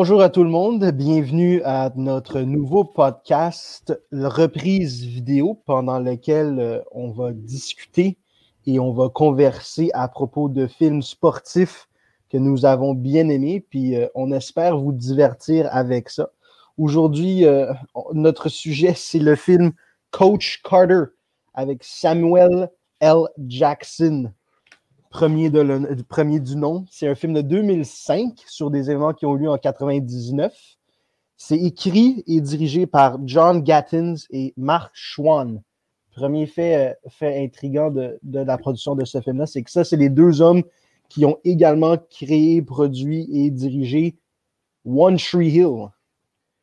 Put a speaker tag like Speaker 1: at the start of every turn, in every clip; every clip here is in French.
Speaker 1: Bonjour à tout le monde, bienvenue à notre nouveau podcast, reprise vidéo, pendant lequel euh, on va discuter et on va converser à propos de films sportifs que nous avons bien aimés, puis euh, on espère vous divertir avec ça. Aujourd'hui, euh, notre sujet, c'est le film Coach Carter avec Samuel L. Jackson premier, du nom. C'est un film de 2005 sur des événements qui ont eu lieu en 99. C'est écrit et dirigé par John Gattins et Mark Schwann. Premier fait, euh, intriguant de, la production de ce film-là, c'est que ça, c'est les deux hommes qui ont également créé, produit et dirigé One Tree Hill.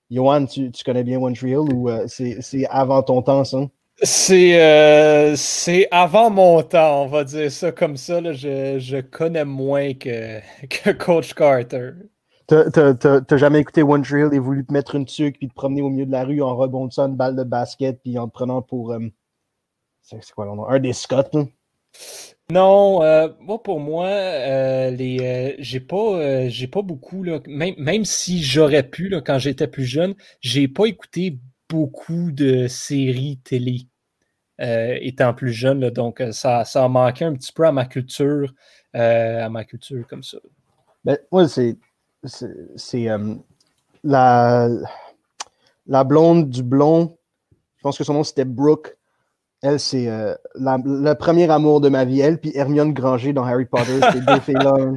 Speaker 1: Johan, tu, connais bien One Tree Hill ou euh, c'est avant ton temps, ça?
Speaker 2: Euh, c'est avant mon temps, on va dire ça comme ça. Je, connais moins que, que Coach Carter.
Speaker 1: T'as jamais écouté One Drill et voulu te mettre une tuque puis te promener au milieu de la rue en rebondissant une balle de basket puis en te prenant pour. Euh, c'est quoi le nom? Un des Scott,
Speaker 2: Non, euh, moi pour moi, les j'ai pas j'ai pas beaucoup là, même, même si j'aurais pu là, quand j'étais plus jeune, j'ai pas écouté beaucoup de séries télé euh, étant plus jeune. donc, euh, ça, ça a manqué un petit peu à ma culture, euh, à ma culture comme ça.
Speaker 1: Ben, moi, c'est. C'est la, la blonde du blond. Je pense que son nom c'était Brooke. Elle, c'est le premier amour de ma vie. Elle, puis Hermione Granger dans Harry Potter. C'est deux filles-là.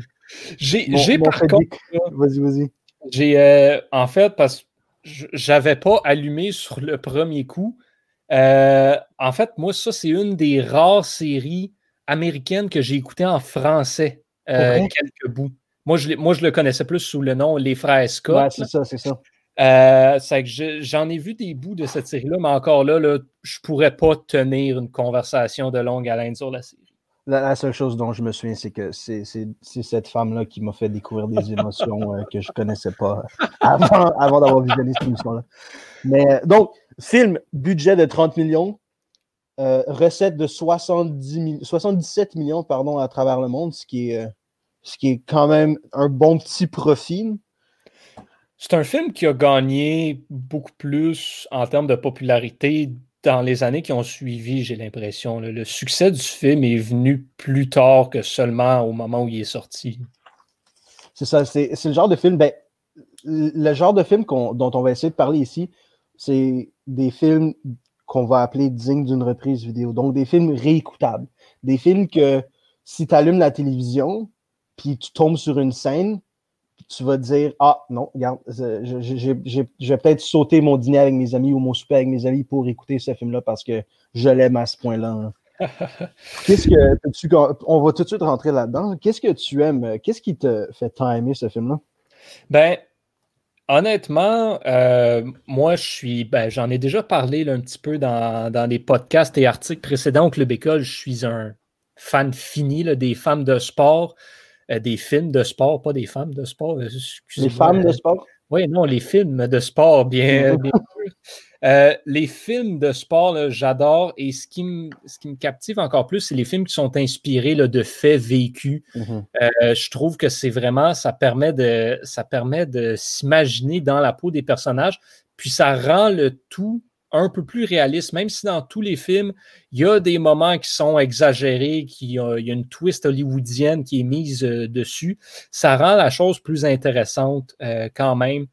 Speaker 2: J'ai par contre.
Speaker 1: Vas-y, vas-y.
Speaker 2: J'ai. en fait, parce que j'avais pas allumé sur le premier coup. Euh, en fait, moi, ça, c'est une des rares séries américaines que j'ai écoutées en français, euh, quelques bouts. Moi je, moi, je le connaissais plus sous le nom Les Frères Scott.
Speaker 1: Ouais, c'est ça, c'est ça.
Speaker 2: Euh, j'en ai vu des bouts de cette série-là, mais encore là, là je pourrais pas tenir une conversation de longue haleine sur la série.
Speaker 1: La, seule chose dont je me souviens, c'est que c'est cette femme-là qui m'a fait découvrir des émotions euh, que je ne connaissais pas avant, avant d'avoir visionné cette émission-là. Mais donc, film, budget de 30 millions, euh, recette de 70 77 millions pardon, à travers le monde, ce qui, est, euh, ce qui est quand même un bon petit profit.
Speaker 2: C'est un film qui a gagné beaucoup plus en termes de popularité dans les années qui ont suivi, j'ai l'impression. Le succès du film est venu plus tard que seulement au moment où il est sorti.
Speaker 1: C'est ça, c'est le genre de film, ben, le genre de film dont on va essayer de parler ici, c'est des films qu'on va appeler dignes d'une reprise vidéo. Donc, des films réécoutables. Des films que si tu allumes la télévision, puis tu tombes sur une scène, tu vas dire Ah non, regarde, je, vais peut-être sauter mon dîner avec mes amis ou mon souper avec mes amis pour écouter ce film-là parce que je l'aime à ce point-là. Qu'est-ce que tu, on va tout de suite rentrer là-dedans. Qu'est-ce que tu aimes? Qu'est-ce qui te fait tant aimer ce film-là?
Speaker 2: Ben, honnêtement, euh, moi, je suis, ben, j'en ai déjà parlé un petit peu dans, dans, les podcasts et articles précédents au Club École. Je suis un fan fini des femmes de sport. Euh, des films de sport, pas des femmes de sport. Euh,
Speaker 1: les femmes de sport?
Speaker 2: Oui, non, les films de sport, bien, bien sûr. Euh, les films de sport, j'adore. Et ce qui, me, ce qui me captive encore plus, c'est les films qui sont inspirés là, de faits vécus. Mm-hmm. je trouve que c'est vraiment, ça permet de, ça permet de s'imaginer dans la peau des personnages. Puis ça rend le tout un peu plus réaliste, même si dans tous les films, il y a des moments qui sont exagérés, qui, il y a une twist hollywoodienne qui est mise euh, dessus, ça rend la chose plus intéressante euh, quand même.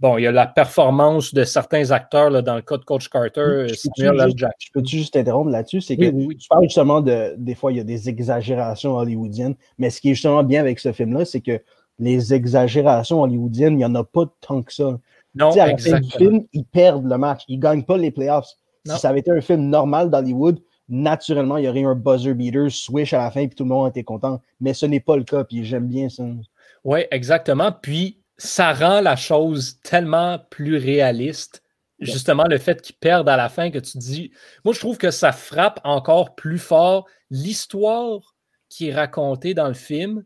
Speaker 2: Bon, il y a la performance de certains acteurs là, dans le cas de Coach Carter,
Speaker 1: je peux-tu juste, interrompre là-dessus? C'est que tu parles justement de des fois, il y a des exagérations hollywoodiennes, mais ce qui est justement bien avec ce film-là, c'est que les exagérations hollywoodiennes, il n'y en a pas tant que ça. Non, à la fin du film, ils perdent le match. Ils ne gagnent pas les playoffs. Si ça avait été un film normal d'Hollywood, naturellement, il y aurait eu un buzzer beater, switch à la fin, puis tout le monde était content. Mais ce n'est pas le cas, puis j'aime bien ça.
Speaker 2: Oui, exactement. Puis ça rend la chose tellement plus réaliste. Justement, le fait qu'ils perdent à la fin, que tu dis. Moi, je trouve que ça frappe encore plus fort. L'histoire qui est racontée dans le film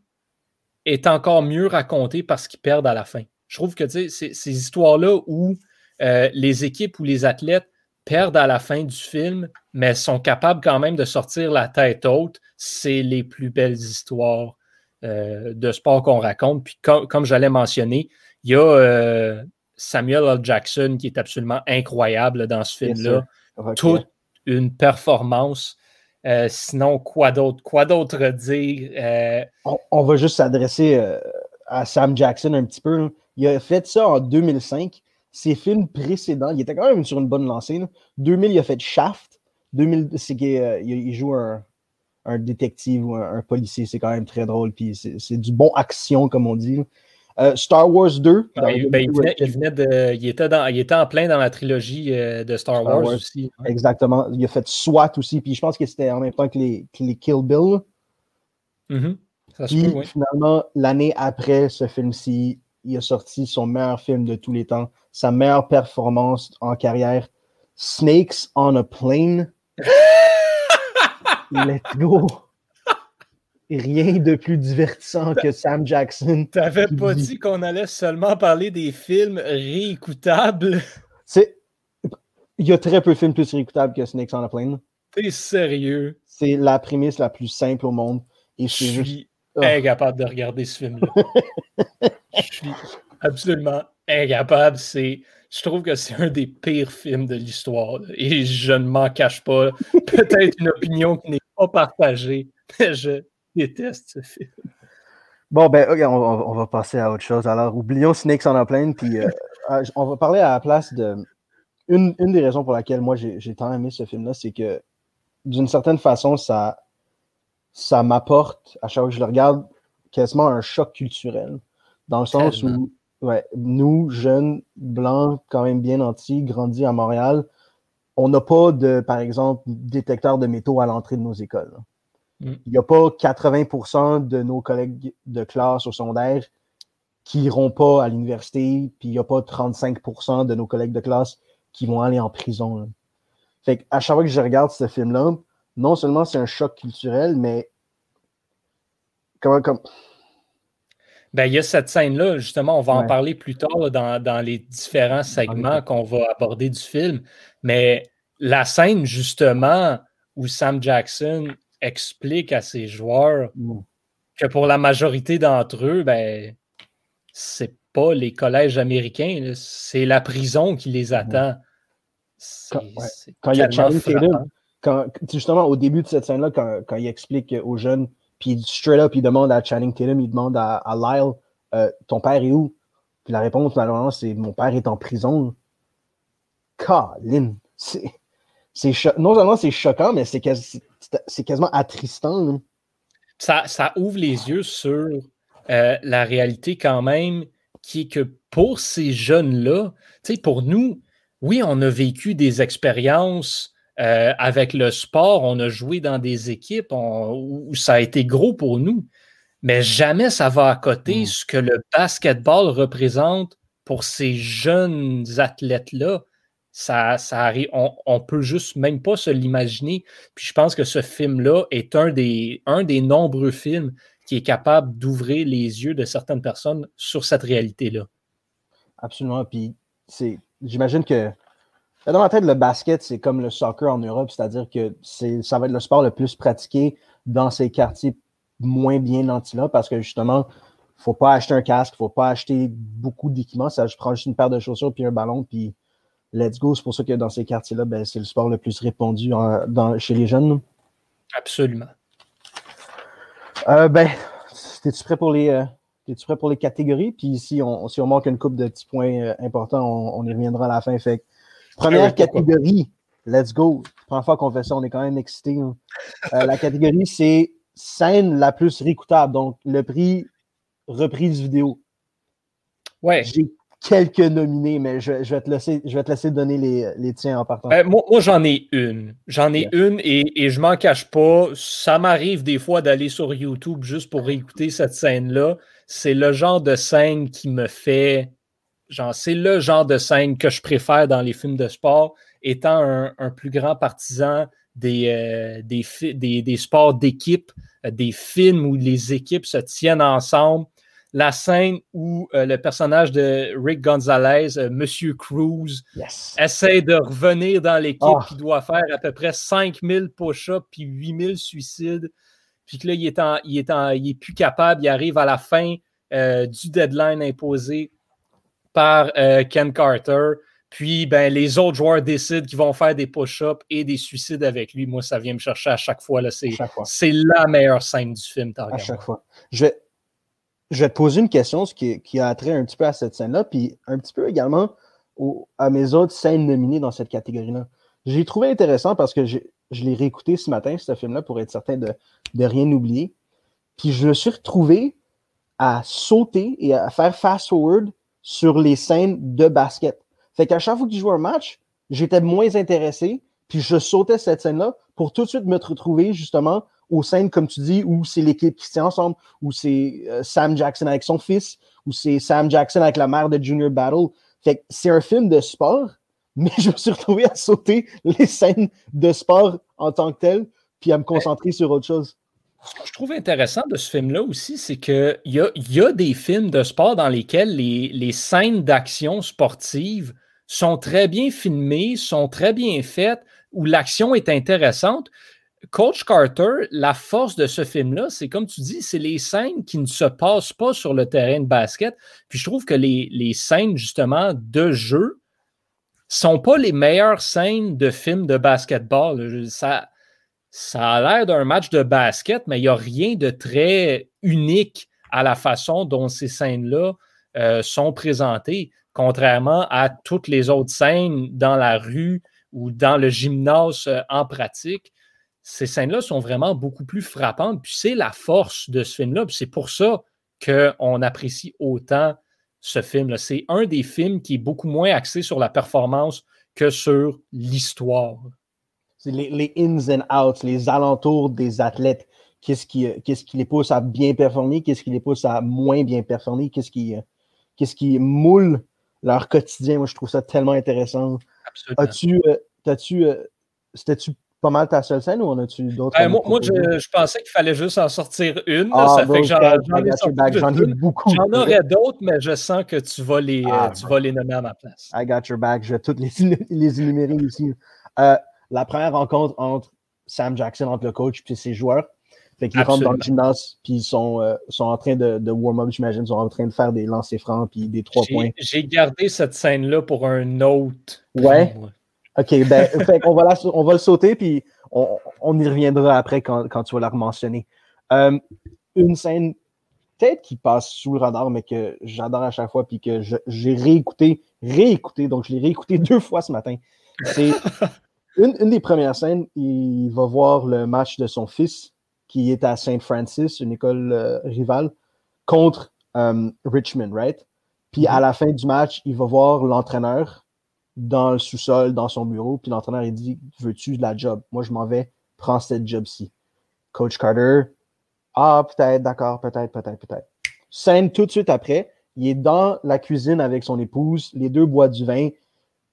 Speaker 2: est encore mieux racontée parce qu'ils perdent à la fin. Je trouve que ces histoires-là où euh, les équipes ou les athlètes perdent à la fin du film, mais sont capables quand même de sortir la tête haute, c'est les plus belles histoires euh, de sport qu'on raconte. Puis comme, j'allais mentionner, Il y a Samuel L. Jackson qui est absolument incroyable dans ce film-là. Toute une performance. sinon, quoi d'autre? Quoi d'autre dire?
Speaker 1: On, va juste s'adresser à Sam Jackson un petit peu. Il a fait ça en 2005. Ses films précédents, il était quand même sur une bonne lancée. 2000, il a fait Shaft. 2000, c'est qu'il il joue un, détective ou un, policier. C'est quand même très drôle. Puis c'est du bon action, comme on dit. Euh, Star Wars 2.
Speaker 2: Ben, il, venait, de, il, était dans, il était en plein dans la trilogie euh, de Star, Wars, aussi.
Speaker 1: Exactement. Il a fait SWAT aussi. Puis je pense que c'était en même temps que les, Kill Bill.
Speaker 2: Mm-hmm.
Speaker 1: Puis, finalement, l'année après ce film-ci, il a sorti son meilleur film de tous les temps, sa meilleure performance en carrière, Snakes on a Plane. Let's go! Rien de plus divertissant que Sam Jackson.
Speaker 2: T'avais pas dit qu'on allait seulement parler des films réécoutables?
Speaker 1: C'est... Il y a très peu de films plus réécoutables que Snakes on a Plane.
Speaker 2: T'es sérieux?
Speaker 1: C'est la prémisse la plus simple au monde. Et c'est juste.
Speaker 2: Incapable de regarder ce film-là. je suis absolument incapable. C'est, je trouve que c'est un des pires films de l'histoire. Et je ne m'en cache pas. Peut-être une opinion qui n'est pas partagée, mais je déteste ce film.
Speaker 1: Bon, ben, on, va passer à autre chose. Alors, oublions Snakes en a plein, puis euh, ah, on va parler à la place de. Une, une des raisons pour laquelle moi j'ai tant aimé ce film-là, c'est que d'une certaine façon, ça, ça m'apporte, à chaque fois que je le regarde, quasiment un choc culturel. Dans le sens où, ouais, nous, jeunes, blancs, quand même bien nantis, grandis à Montréal, on n'a pas de, par exemple, détecteur de métaux à l'entrée de nos écoles. Mm. Il n'y a pas 80% de nos collègues de classe au secondaire qui n'iront pas à l'université, puis il n'y a pas 35% de nos collègues de classe qui vont aller en prison. Fait à chaque fois que je regarde ce film-là, non seulement c'est un choc culturel, mais comment comme.
Speaker 2: Ben, il y a cette scène-là, justement, on va en parler plus tard dans, les différents segments qu'on va aborder du film. Mais la scène, justement, où Sam Jackson explique à ses joueurs mm. que pour la majorité d'entre eux, ben, c'est pas les collèges américains, c'est la prison qui les mm-hmm. attend.
Speaker 1: Quand, il y a Charlie justement, au début de cette scène-là, quand, il explique aux jeunes, puis straight up, il demande à Channing Tatum, il demande à, Lyle, euh, ton père est où? Puis la réponse, malheureusement, c'est mon père est en prison. Colin, c'est. Non seulement c'est choquant, mais c'est quasiment attristant.
Speaker 2: Ça, ça, ouvre les yeux sur euh, la réalité quand même, qui est que pour ces jeunes-là, pour nous, oui, on a vécu des expériences euh, avec le sport, on a joué dans des équipes où ça a été gros pour nous, mais jamais ça va à côté mm. ce que le basketball représente pour ces jeunes athlètes-là. Ça, ça arrive, on, on, peut juste même pas se l'imaginer. Puis je pense que ce film-là est un des, un des nombreux films qui est capable d'ouvrir les yeux de certaines personnes sur cette réalité-là.
Speaker 1: Absolument. Puis j'imagine que dans ma tête, le basket, c'est comme le soccer en Europe, c'est-à-dire que ça va être le sport le plus pratiqué dans ces quartiers moins bien nantis là, parce que justement, il ne faut pas acheter un casque, il ne faut pas acheter beaucoup d'équipements. Ça, je prends juste une paire de chaussures puis un ballon, puis let's go. C'est pour ça que dans ces quartiers-là, ben, c'est le sport le plus répandu chez les jeunes.
Speaker 2: Absolument.
Speaker 1: Euh, ben, es-tu prêt pour les. Euh, prêt pour les catégories? Puis si on, si on manque une coupe de petits points euh, importants, on, y reviendra à la fin. Fait Première catégorie, let's go. Première fois qu'on fait ça, on est quand même excités. Hein. Euh, la catégorie, c'est scène la plus réécoutable. Donc, le prix reprise vidéo.
Speaker 2: Ouais.
Speaker 1: J'ai quelques nominés, mais je, vais, te laisser, je vais te laisser donner les, tiens en partant.
Speaker 2: Ben, moi, j'en ai une. J'en ai une et, et je m'en cache pas. Ça m'arrive des fois d'aller sur YouTube juste pour réécouter cette scène-là. C'est le genre de scène qui me fait genre, c'est le genre de scène que je préfère dans les films de sport, étant un, plus grand partisan des, euh, des, des, sports d'équipe, euh, des films où les équipes se tiennent ensemble. La scène où euh, le personnage de Rick Gonzalez, Monsieur Cruz, essaie de revenir dans l'équipe oh. qui doit faire à peu près 5000 push-ups puis 8000 suicides. Puis que là, il est, il, est il est plus capable, il arrive à la fin du deadline imposé par euh, Ken Carter. Puis ben, les autres joueurs décident qu'ils vont faire des push-ups et des suicides avec lui. Moi, ça vient me chercher à chaque fois. C'est la meilleure scène du film.
Speaker 1: À chaque fois. Je vais, je vais te poser une question ce qui, qui, a trait un petit peu à cette scène-là, puis un petit peu également à mes autres scènes nominées dans cette catégorie-là. J'ai trouvé intéressant parce que je l'ai réécouté ce matin, ce film-là, pour être certain de, de rien oublier. Puis je me suis retrouvé à sauter et à faire fast-forward sur les scènes de basket. Fait qu'à chaque fois que je un match, j'étais moins intéressé, puis je sautais cette scène-là pour tout de suite me retrouver justement aux scènes, comme tu dis, où c'est l'équipe qui tient ensemble, où c'est euh, Sam Jackson avec son fils, où c'est Sam Jackson avec la mère de Junior Battle. Fait que c'est un film de sport, mais je me suis retrouvé à sauter les scènes de sport en tant que tel, puis à me concentrer sur autre chose.
Speaker 2: Ce que je trouve intéressant de ce film-là aussi, c'est qu'il y a, y a des films de sport dans lesquels les, scènes d'action sportive sont très bien filmées, sont très bien faites, où l'action est intéressante. Coach Carter, la force de ce film-là, c'est comme tu dis, c'est les scènes qui ne se passent pas sur le terrain de basket. Puis je trouve que les, les scènes, justement, de jeu sont pas les meilleures scènes de films de basketball. Ça, ça a l'air d'un match de basket, mais il n'y a rien de très unique à la façon dont ces scènes-là euh, sont présentées, contrairement à toutes les autres scènes dans la rue ou dans le gymnase euh, en pratique. Ces scènes-là sont vraiment beaucoup plus frappantes. Puis c'est la force de ce film-là. c'est pour ça qu'on apprécie autant ce film. C'est un des films qui est beaucoup moins axé sur la performance que sur l'histoire
Speaker 1: les, ins and outs, les alentours des athlètes. Qu'est-ce qui, qu'est-ce qui les pousse à bien performer, qu'est-ce qui les pousse à moins bien performer, qu'est-ce qui, qu'est-ce qui moule leur quotidien? Moi, je trouve ça tellement intéressant. Absolument. As-tu, euh, as-tu, euh, c'était-tu pas mal ta seule scène ou en as-tu d'autres?
Speaker 2: Ben, moi, moi je, pensais qu'il fallait juste en sortir une. Ah, ça fait que j'en, ai beaucoup. J'en aurais d'autres, mais je sens que tu vas les, ah, tu vas les nommer à ma place.
Speaker 1: I got your back. Je vais toutes les, les énumérer ici. Euh, la première rencontre entre Sam Jackson, entre le coach et ses joueurs. Fait qu'ils rentrent dans le gymnase, puis ils sont, euh, sont en train de, de warm-up, j'imagine. Ils sont en train de faire des lancers francs, puis des trois points.
Speaker 2: J'ai gardé cette scène-là pour un autre.
Speaker 1: Ouais. OK, ben, fait on, va on va le sauter, puis on, on y reviendra après quand, quand tu vas la mentionner. Euh, une scène, peut-être qui passe sous le radar, mais que j'adore à chaque fois, puis que j'ai réécouté, réécouté, donc je l'ai réécouté deux fois ce matin. C'est une, des premières scènes, il va voir le match de son fils qui est à St. Francis, une école euh, rivale, contre euh, Richmond, right? Puis à mhm. la fin du match, il va voir l'entraîneur dans le sous-sol, dans son bureau, puis l'entraîneur, il dit Veux-tu de la job? Moi, je m'en vais, prends cette job-ci. Coach Carter, ah, peut-être, d'accord, peut-être, peut-être, peut-être. Scène tout de suite après, il est dans la cuisine avec son épouse, les deux boivent du vin,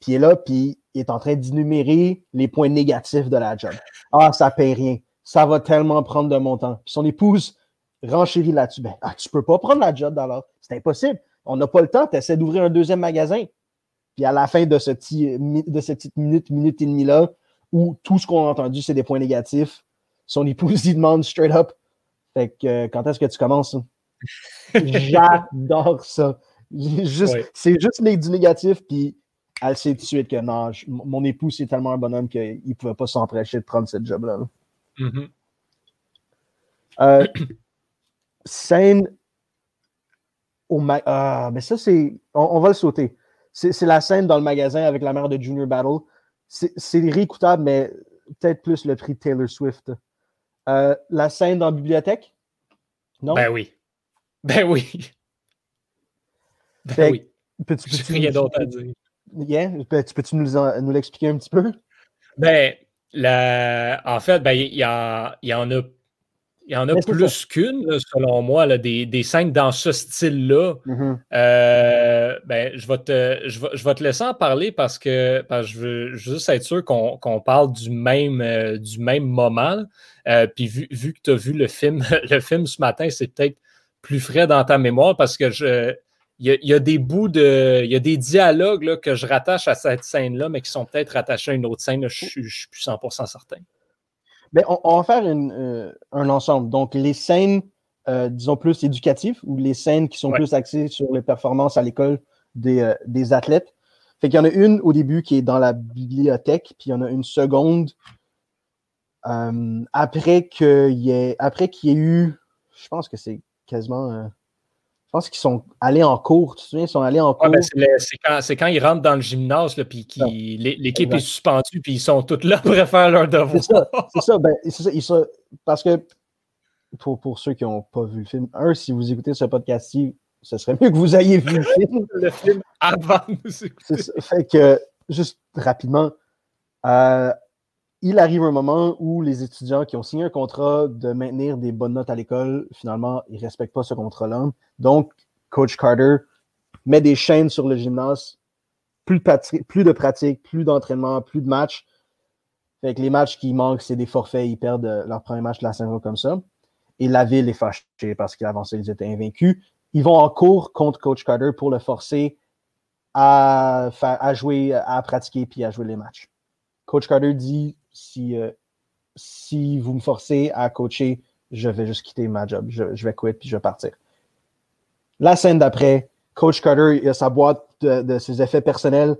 Speaker 1: puis il est là, puis il est en train d'énumérer les points négatifs de la job. Ah, ça paye rien. Ça va tellement prendre de mon temps. Puis son épouse renchérit là-dessus. Ben, ah, tu peux pas prendre la job alors. C'est impossible. On n'a pas le temps. Tu essaies d'ouvrir un deuxième magasin. Puis à la fin de, ce petit, de cette petite minute, minute et demie-là, où tout ce qu'on a entendu, c'est des points négatifs, son épouse lui demande straight up Fait que euh, quand est-ce que tu commences? J'adore ça. C'est juste du négatif, puis elle sait tout de suite que non, mon époux, c'est tellement un bonhomme qu'il ne pouvait pas s'empêcher de prendre cette job-là. Mm-hmm. Euh, scène au Ah, mais ça, c'est. On, va le sauter. C'est la scène dans le magasin avec la mère de Junior Battle. C'est réécoutable, mais peut-être plus le prix Taylor Swift. Euh, la scène dans la bibliothèque?
Speaker 2: Non? Ben oui. Ben oui. Ben oui. Peux-tu, rien d'autre à dire.
Speaker 1: Yeah. Tu peux-tu nous, nous l'expliquer un petit peu?
Speaker 2: Ben, la... en fait, ben, il y, en, y en a, y en a plus qu'une, selon moi, là, des, des, scènes dans ce style-là. Mm-hmm. Euh, ben, je, vais te, je, vais, je vais te laisser en parler parce que, parce que je veux juste être sûr qu'on parle du même, euh, du même moment. Euh, puis vu, vu que tu as vu le film, le film ce matin, c'est peut-être plus frais dans ta mémoire parce que je, il y, a, des bouts de. Il y a des dialogues que je rattache à cette scène-là, mais qui sont peut-être rattachés à une autre scène. je, ne suis plus 100% certain.
Speaker 1: Mais on, va faire euh, un ensemble. Donc, les scènes, euh, disons, plus éducatives ou les scènes qui sont plus axées sur les performances à l'école des, des athlètes. Fait qu'il y en a une au début qui est dans la bibliothèque, puis il y en a une seconde après qu'il y ait après qu'il y ait eu, je pense que c'est quasiment je pense qu'ils sont allés en cours, tu te souviens, ils sont allés en cours.
Speaker 2: c'est quand, ils rentrent dans le gymnase, là, puis l'équipe est suspendue, puis ils sont tous là pour faire leur devoir.
Speaker 1: C'est ça, ben, ça, ça, parce que pour, pour ceux qui n'ont pas vu le film, un, si vous écoutez ce podcast-ci, ce serait mieux que vous ayez vu le film.
Speaker 2: le film avant de nous écouter.
Speaker 1: Ça, fait que, juste rapidement, euh, il arrive un moment où les étudiants qui ont signé un contrat de maintenir des bonnes notes à l'école, finalement, ils ne respectent pas ce contrat-là. Donc, Coach Carter met des chaînes sur le gymnase, plus de, plus de pratique, plus d'entraînement, plus de matchs. Fait les matchs qui manquent, c'est des forfaits, ils perdent euh, leur premier match de la saison comme ça. Et la ville est fâchée parce qu'avant ça, ils étaient invaincus. Ils vont en cours contre Coach Carter pour le forcer à, à jouer, à pratiquer puis à jouer les matchs. Coach Carter dit si, euh, si vous me forcez à coacher, je vais juste quitter ma job. Je, vais quitter puis je vais partir. La scène d'après, Coach Carter, il a sa boîte de, ses effets personnels.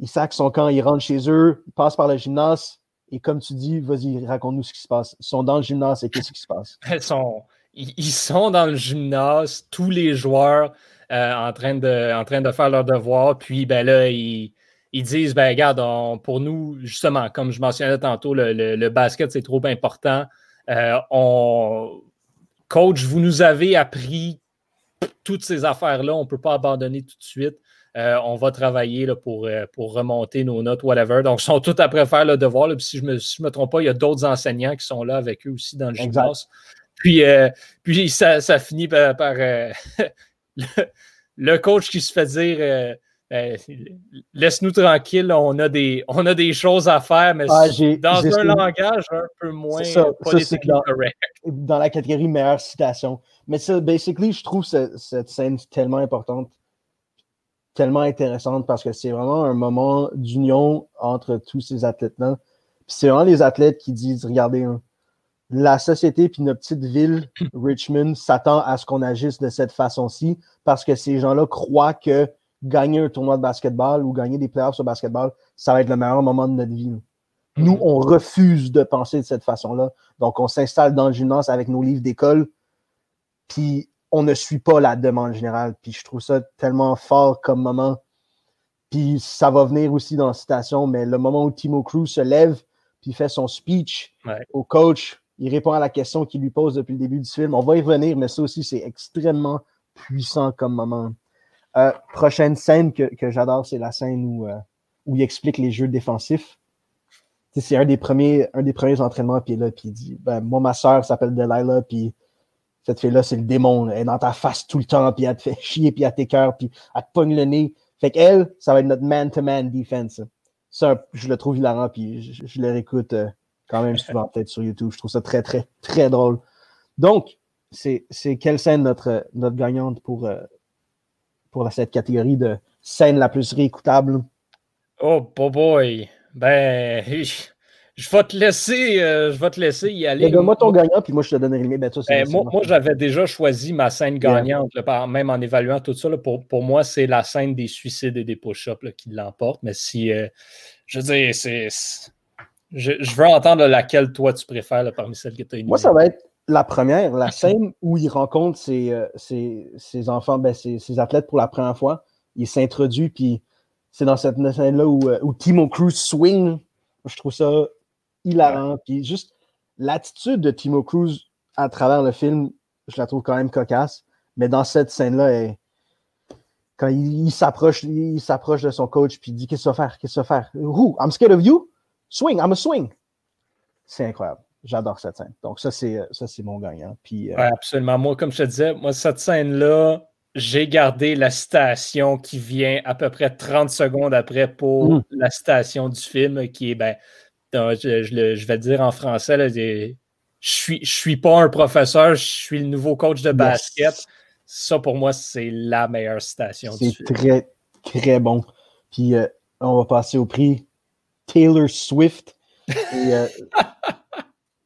Speaker 1: Il sac son camp, il rentre chez eux, il passe par le gymnase. Et comme tu dis, vas-y, raconte-nous ce qui se passe. Ils sont dans le gymnase et qu'est-ce qui se passe?
Speaker 2: Ils sont, ils sont dans le gymnase, tous les joueurs euh, en, train de, en train de faire leur devoir. Puis ben là, ils, ils disent, ben regarde, pour nous, justement, comme je mentionnais tantôt, le, basket, c'est trop important. Euh, on, coach, vous nous avez appris toutes ces affaires-là, on ne peut pas abandonner tout de suite. Euh, on va travailler là, pour, euh, pour remonter nos notes, whatever. Donc, ils sont tous après faire le devoir. si je ne me, me, trompe pas, il y a d'autres enseignants qui sont là avec eux aussi dans le gymnase. Puis, puis ça, finit par, le, coach qui se fait dire ben, laisse-nous tranquille, on a, des, on a des choses à faire, mais ah, dans un langage un peu moins politiquement correct.
Speaker 1: Dans la catégorie meilleure citation. Mais ça, basically, je trouve cette, scène tellement importante, tellement intéressante parce que c'est vraiment un moment d'union entre tous ces athlètes-là. c'est vraiment les athlètes qui disent regardez, hein, la société puis notre petite ville, Richmond, s'attend à ce qu'on agisse de cette façon-ci parce que ces gens-là croient que gagner un tournoi de basketball ou gagner des playoffs sur basketball, ça va être le meilleur moment de notre vie. Nous, mhm. on refuse de penser de cette façon-là. Donc, on s'installe dans le gymnase avec nos livres d'école, puis on ne suit pas la demande générale. Puis je trouve ça tellement fort comme moment. Puis ça va venir aussi dans la citation, mais le moment où Timo Cruz se lève, puis fait son speech au coach, il répond à la question qu'il lui pose depuis le début du film. On va y revenir, mais ça aussi, c'est extrêmement puissant comme moment. Euh, prochaine scène que, j'adore, c'est la scène où, euh, où il explique les jeux défensifs. C'est un des premiers, un des premiers entraînements, puis là, puis il dit ben, Moi, ma soeur s'appelle Delilah, puis cette fille-là, c'est le démon. Elle est dans ta face tout le temps, puis elle te fait chier, puis elle t'écœure, puis elle te pogne le nez. Fait qu'elle, ça va être notre man-to-man defense. Ça, je le trouve hilarant, puis je, le réécoute euh, quand même souvent, peut-être sur YouTube. Je trouve ça très, très, très drôle. Donc, c'est quelle scène notre, notre gagnante pour, pour cette catégorie de scène la plus réécoutable?
Speaker 2: Oh, boy. Ben, je, vais te laisser, euh, je vais te laisser y aller.
Speaker 1: Donne-moi ton gagnant, puis moi, je te donnerai les ben,
Speaker 2: ben moi, j'avais déjà choisi ma scène gagnante, même en évaluant tout ça. pour, pour, moi, c'est la scène des suicides et des push-ups qui l'emporte. Mais si, euh, je veux dire, c'est. Je, veux entendre laquelle toi tu préfères parmi celles que tu as
Speaker 1: Moi, ça va être la première, la scène où il rencontre ses, euh, enfants, ben, ses, athlètes pour la première fois, il s'introduit, puis c'est dans cette scène-là où, euh, où, Timo Cruz swing. Je trouve ça hilarant. Puis juste l'attitude de Timo Cruz à travers le film, je la trouve quand même cocasse. Mais dans cette scène-là, quand il, s'approche, il s'approche de son coach, puis il dit Qu'est-ce que tu vas faire? Qu'est-ce que tu vas faire? Who? I'm scared of you? Swing, I'm a swing. C'est incroyable j'adore cette scène. Donc, ça, c'est, ça, c'est mon gagnant. Puis,
Speaker 2: euh, absolument. Moi, comme je te disais, moi, cette scène-là, j'ai gardé la citation qui vient à peu près 30 secondes après pour mm. la citation du film, qui est, ben, je, vais le dire en français, je suis, je suis pas un professeur, je suis le nouveau coach de basket. Ça, pour moi, c'est la meilleure citation.
Speaker 1: C'est très, très bon. Puis, euh, on va passer au prix Taylor Swift. Et, euh,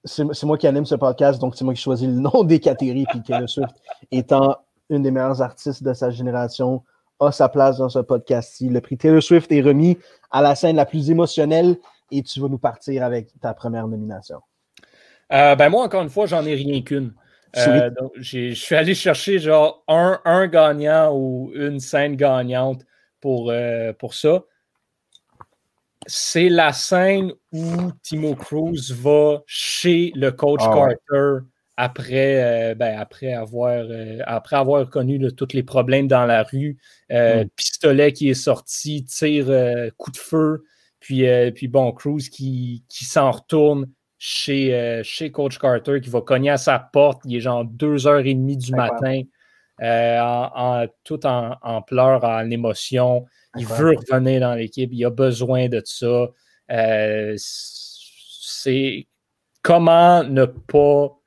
Speaker 1: c'est moi qui anime ce podcast, donc c'est moi qui choisis le nom des catégories. Puis Taylor Swift étant une des meilleures artistes de sa génération, a sa place dans ce podcast-ci. Le prix Taylor Swift est remis à la scène la plus émotionnelle et tu vas nous partir avec ta première nomination.
Speaker 2: Euh, ben moi, encore une fois, j'en ai rien qu'une. Euh, je suis allé chercher genre un, un, gagnant ou une scène gagnante pour, euh, pour ça. C'est la scène où Timo Cruz va chez le coach ah Carter après, ben, après, avoir, après avoir connu tous les problèmes dans la rue. Hmm. Pistolet qui est sorti, tir, coup de feu. Puis, puis bon, Cruz qui, qui s'en retourne chez, euh, chez Coach Carter qui va cogner à sa porte. Il est genre 2h30 du matin, euh, en, tout en, pleurs, en émotion. Il veut revenir dans l'équipe. Il a besoin de ça. Euh, c'est comment ne pas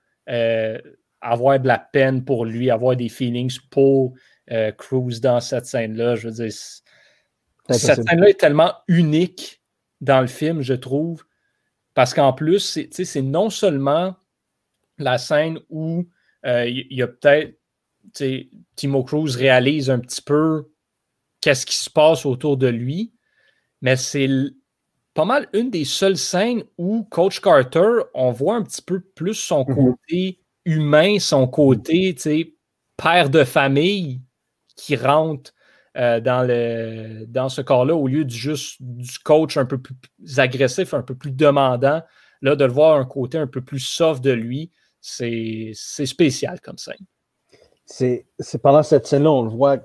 Speaker 2: avoir de la peine pour lui, avoir des feelings pour Cruz dans cette scène-là? Je veux dire, cette scène-là est tellement unique dans le film, je trouve. Parce qu'en plus, c'est non seulement la scène où euh, il y, a peut-être Timo Cruz réalise un petit peu qu'est-ce qui se passe autour de lui, mais c'est pas mal une des seules scènes où Coach Carter, on voit un petit peu plus son mm-hmm. côté humain, son côté père de famille qui rentre euh, dans, le, dans ce corps-là, au lieu du juste du coach un peu plus agressif, un peu plus demandant, là, de le voir un côté un peu plus soft de lui, c'est spécial comme scène.
Speaker 1: C'est pendant cette scène-là, on le voit,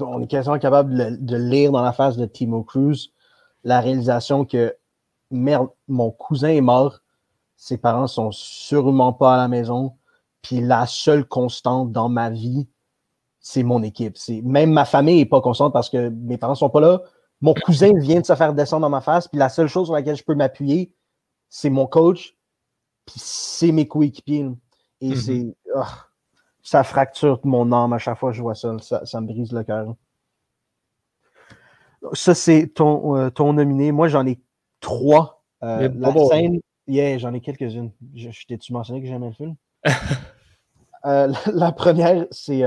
Speaker 1: on est quasiment capable de, lire dans la face de Timo Cruz la réalisation que merde, mon cousin est mort, ses parents sont sûrement pas à la maison, puis la seule constante dans ma vie, c'est mon équipe. Même ma famille n'est pas consciente parce que mes parents ne sont pas là. Mon cousin vient de se faire descendre dans ma face, puis la seule chose sur laquelle je peux m'appuyer, c'est mon coach, puis c'est mes coéquipiers. Et mm-hmm. c'est. Ah, ça fracture mon âme à chaque fois que je vois ça. Ça, me brise le cœur. Ça, c'est ton, euh, ton nominé. Moi, j'en ai trois. Euh, la scène. Yeah, j'en ai quelques-unes. Je, t'ai-tu mentionné que j'aimais le film? Euh, la, première, c'est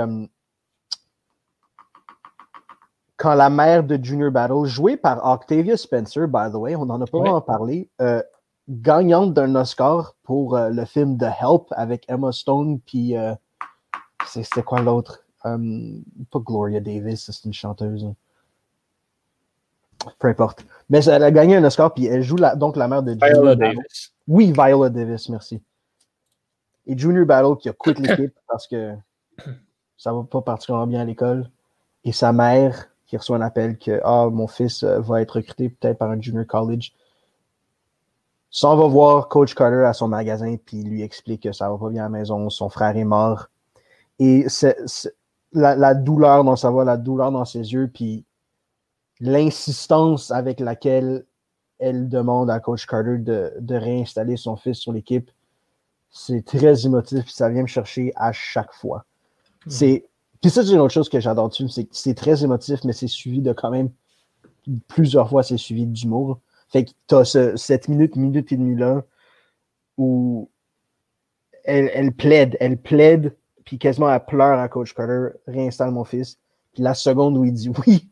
Speaker 1: quand la mère de Junior Battle, jouée par Octavia Spencer, by the way, on n'en a pas vraiment parlé, gagnante d'un Oscar pour le film The Help avec Emma Stone, puis euh, c'était quoi l'autre? pas Gloria Davis, c'est une chanteuse. Hein. Peu importe. Mais elle a gagné un Oscar, puis elle joue donc la mère de Junior Davis. Oui, Viola Davis, merci. Et Junior Battle qui a quitté l'équipe parce que ça va pas particulièrement bien à l'école. Et sa mère qui reçoit un appel que ah, mon fils euh, va être recruté peut-être par un junior college. S'en va voir Coach Carter à son magasin, puis lui explique que ça va pas bien à la maison, son frère est mort. Et c'est, la, douleur dans sa voix, la douleur dans ses yeux, puis l'insistance avec laquelle elle demande à Coach Carter de, de réinstaller son fils sur l'équipe, c'est très émotif, puis ça vient me chercher à chaque fois. Hmm. C'est puis ça, c'est une autre chose que j'adore dessus, c'est que c'est très émotif, mais c'est suivi de quand même plusieurs fois, c'est suivi d'humour. Fait que t'as ce, cette minute, minute et demie là où elle, elle plaide, elle plaide, puis quasiment elle pleure à Coach Carter, réinstalle mon fils. Puis la seconde où il dit oui,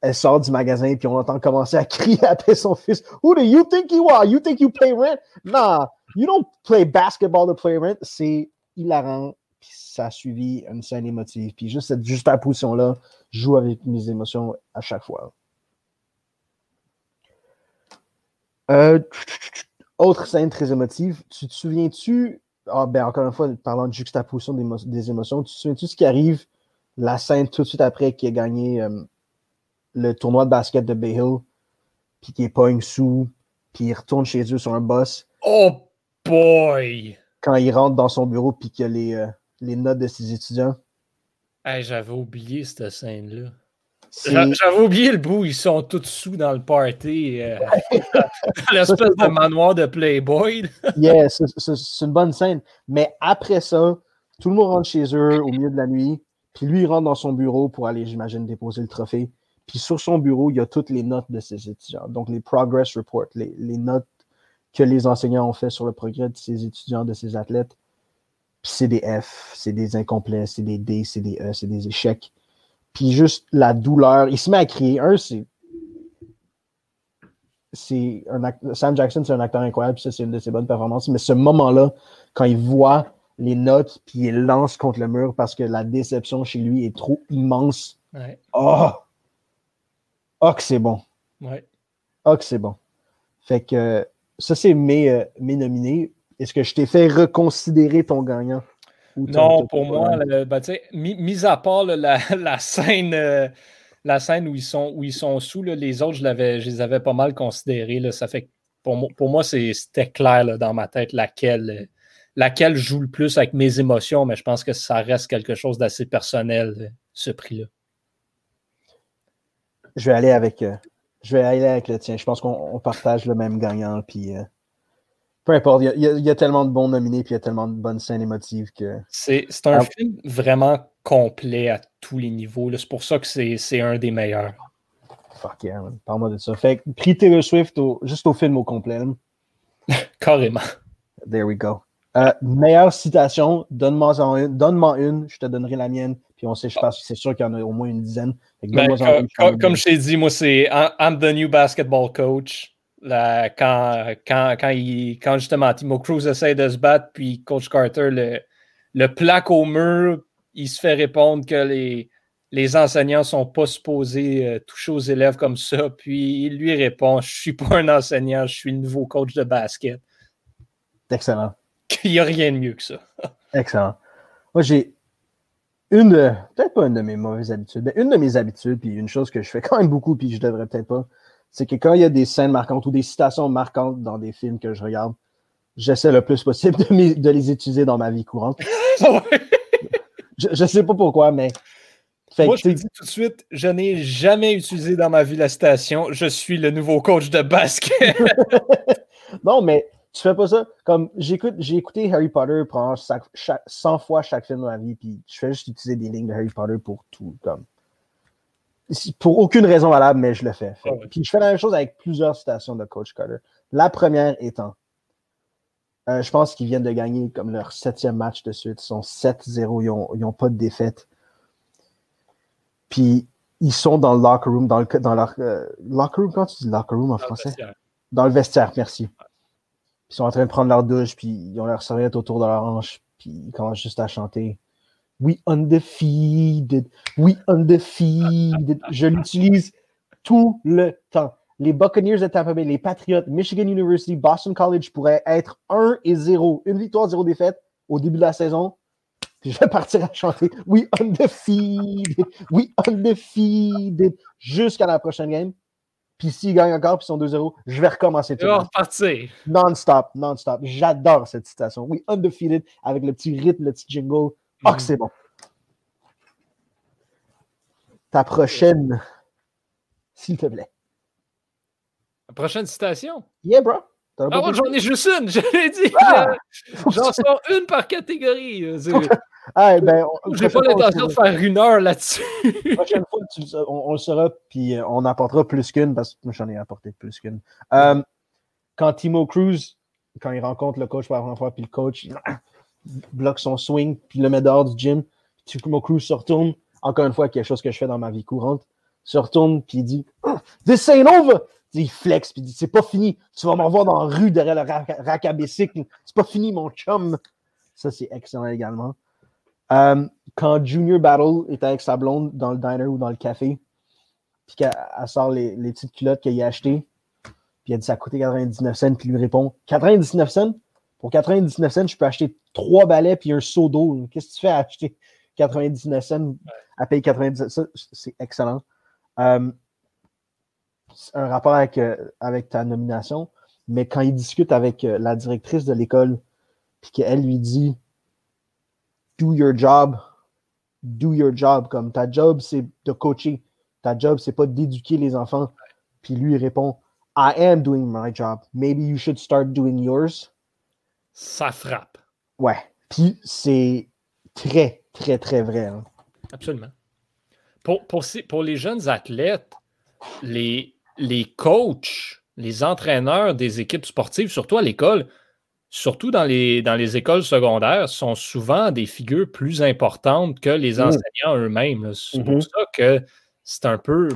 Speaker 1: elle sort du magasin, puis on entend commencer à crier après son fils. Who do you think you are? You think you play rent? Nah, you don't play basketball to play rent. C'est hilarant puis ça a suivi une scène émotive. Puis juste cette juste position-là joue avec mes émotions à chaque fois. Euh, autre scène très émotive, tu te souviens-tu, ah, ben encore une fois, parlant de juxtaposition des, des émotions, tu te souviens-tu ce qui arrive, la scène tout de suite après qui a gagné euh, le tournoi de basket de Bay Hill, puis qui est pas une sous, puis il retourne chez eux sur un boss.
Speaker 2: Oh boy!
Speaker 1: Quand il rentre dans son bureau, puis qu'il y a les, euh, les notes de ses étudiants?
Speaker 2: J'avais oublié cette scène-là. J'avais oublié le bout, ils sont tous sous dans le party. Euh, L'espèce de manoir de Playboy.
Speaker 1: yeah, c'est une bonne scène. Mais après ça, tout le monde rentre chez eux au milieu de la nuit. Puis lui, il rentre dans son bureau pour aller, j'imagine, déposer le trophée. Puis sur son bureau, il y a toutes les notes de ses étudiants. Donc les progress reports, les, les notes que les enseignants ont fait sur le progrès de ses étudiants, de ses athlètes. Puis c'est des F, c'est des incomplets, c'est des D, c'est des E, c'est des échecs. Puis juste la douleur. Il se met à crier. Un, c'est. c'est un Sam Jackson, c'est un acteur incroyable, puis ça, c'est une de ses bonnes performances. Mais ce moment-là, quand il voit les notes, puis il lance contre le mur parce que la déception chez lui est trop immense. Oh! Oh, que c'est bon.
Speaker 2: Ouais.
Speaker 1: Oh, que c'est bon. Fait que ça, c'est mes, euh, mes nominés. Est-ce que je t'ai fait reconsidérer ton gagnant?
Speaker 2: Non, pour moi, ben, mis, à part la, scène, euh, la scène où ils sont, où ils sont sous, les autres, je, je, les avais pas mal considérés. ça fait pour, pour moi, c'était clair dans ma tête laquelle, laquelle joue le plus avec mes émotions, mais je pense que ça reste quelque chose d'assez personnel, ce prix-là.
Speaker 1: Je vais aller avec euh, je vais aller avec le tien. Je pense qu'on partage le même gagnant. Puis, euh, peu importe, il y, a, tellement de bons nominés, puis il y a tellement de bonnes scènes émotives que.
Speaker 2: C'est un ah. film vraiment complet à tous les niveaux. C'est pour ça que c'est un des meilleurs.
Speaker 1: Fuck yeah, parle-moi de ça. Fait prix Taylor Swift juste au film au complet.
Speaker 2: Carrément.
Speaker 1: There we go. Euh, meilleure citation, donne-moi une, donne une, je te donnerai la mienne, puis on sait, je pense, c'est sûr qu'il y en a au moins une dizaine.
Speaker 2: Ben, comme, je t'ai dit, moi, c'est I'm the new basketball coach. Quand, quand, quand, il, quand justement Timo Cruz essaie de se battre, puis Coach Carter le, le plaque au mur, il se fait répondre que les, les enseignants ne sont pas supposés euh, toucher aux élèves comme ça. Puis il lui répond Je ne suis pas un enseignant, je suis le nouveau coach de basket.
Speaker 1: Excellent.
Speaker 2: Il n'y a rien de mieux que ça.
Speaker 1: Excellent. Moi, j'ai une, peut-être pas une de mes mauvaises habitudes, mais une de mes habitudes, puis une chose que je fais quand même beaucoup, puis je devrais peut-être pas, c'est que quand il y a des scènes marquantes ou des citations marquantes dans des films que je regarde, j'essaie le plus possible de, les utiliser dans ma vie courante. je, ne sais pas pourquoi, mais.
Speaker 2: Moi, je te dis tout de suite, je n'ai jamais utilisé dans ma vie la citation. Je suis le nouveau coach de basket.
Speaker 1: non, mais tu fais pas ça. Comme j'écoute, j'ai écouté Harry Potter pendant 100 fois chaque film de ma vie, puis je fais juste utiliser des lignes de Harry Potter pour tout. Comme pour aucune raison valable, mais je le fais. Puis je fais la même chose avec plusieurs citations de Coach Carter. La première étant, euh, je pense qu'ils viennent de gagner comme leur septième match de suite. Ils sont 7-0, ils n'ont pas de défaite. Puis ils sont dans le locker room, dans, le, dans leur euh, locker room, quand tu dis locker room en français? Dans le vestiaire, merci. Ils sont en train de prendre leur douche, puis ils ont leur serviette autour de leur hanche, puis ils commencent juste à chanter. We undefeated, we undefeated. Je l'utilise tout le temps. Les Buccaneers de Tampa Bay, les Patriots, Michigan University, Boston College pourraient être 1 et 0. Une victoire, zéro défaite au début de la saison. Puis je vais partir à chanter We undefeated, we undefeated jusqu'à la prochaine game. Puis s'ils gagnent encore, puis ils sont 2-0, je vais recommencer
Speaker 2: tout. repartir.
Speaker 1: Non-stop, non-stop. J'adore cette citation. Oui, undefeated, avec le petit rythme, le petit jingle. Oh, que c'est bon. Ta prochaine, s'il te plaît.
Speaker 2: La prochaine citation?
Speaker 1: Yeah, bro.
Speaker 2: Ah, moi, j'en ai juste une, je l'ai dit. Ah! J'en sors une par catégorie.
Speaker 1: Ah, ben,
Speaker 2: J'ai pas l'intention de faire une heure là-dessus.
Speaker 1: La prochaine fois, on, le saura, puis euh, on apportera plus qu'une, parce que moi, j'en ai apporté plus qu'une. Euh, quand Timo Cruz, quand il rencontre le coach pour la première fois, puis le coach bloque son swing, puis le met dehors du gym, Timo Cruz se retourne, encore une fois, quelque chose que je fais dans ma vie courante, se retourne, puis il dit This ain't over! Il flex, puis il dit C'est pas fini, tu vas m'en voir dans la rue derrière le rack à C'est pas fini, mon chum. Ça, c'est excellent également. Euh, quand Junior Battle est avec sa blonde dans le diner ou dans le café, puis qu'elle sort les, petites culottes qu'il a achetées, puis elle dit ça a coûté 99 cents, puis lui répond 99 cents? Pour 99 cents, je peux acheter trois balais puis un seau d'eau. Qu'est-ce que tu fais à acheter 99 cents à payer 99 cents? C'est excellent. Euh, un rapport avec, euh, avec ta nomination, mais quand il discute avec la directrice de l'école, puis qu'elle lui dit do your job. Do your job. Comme ta job, c'est de coacher. Ta job, c'est pas d'éduquer les enfants. Puis lui, il répond I am doing my job. Maybe you should start doing yours.
Speaker 2: Ça frappe.
Speaker 1: Ouais. Puis c'est très, très, très vrai. Hein.
Speaker 2: Absolument. Pour, pour, pour, les jeunes athlètes, les, les coachs, les entraîneurs des équipes sportives, surtout à l'école, surtout dans les, dans les écoles secondaires, sont souvent des figures plus importantes que les mmh. enseignants eux-mêmes. C'est pour mmh ça que c'est un peu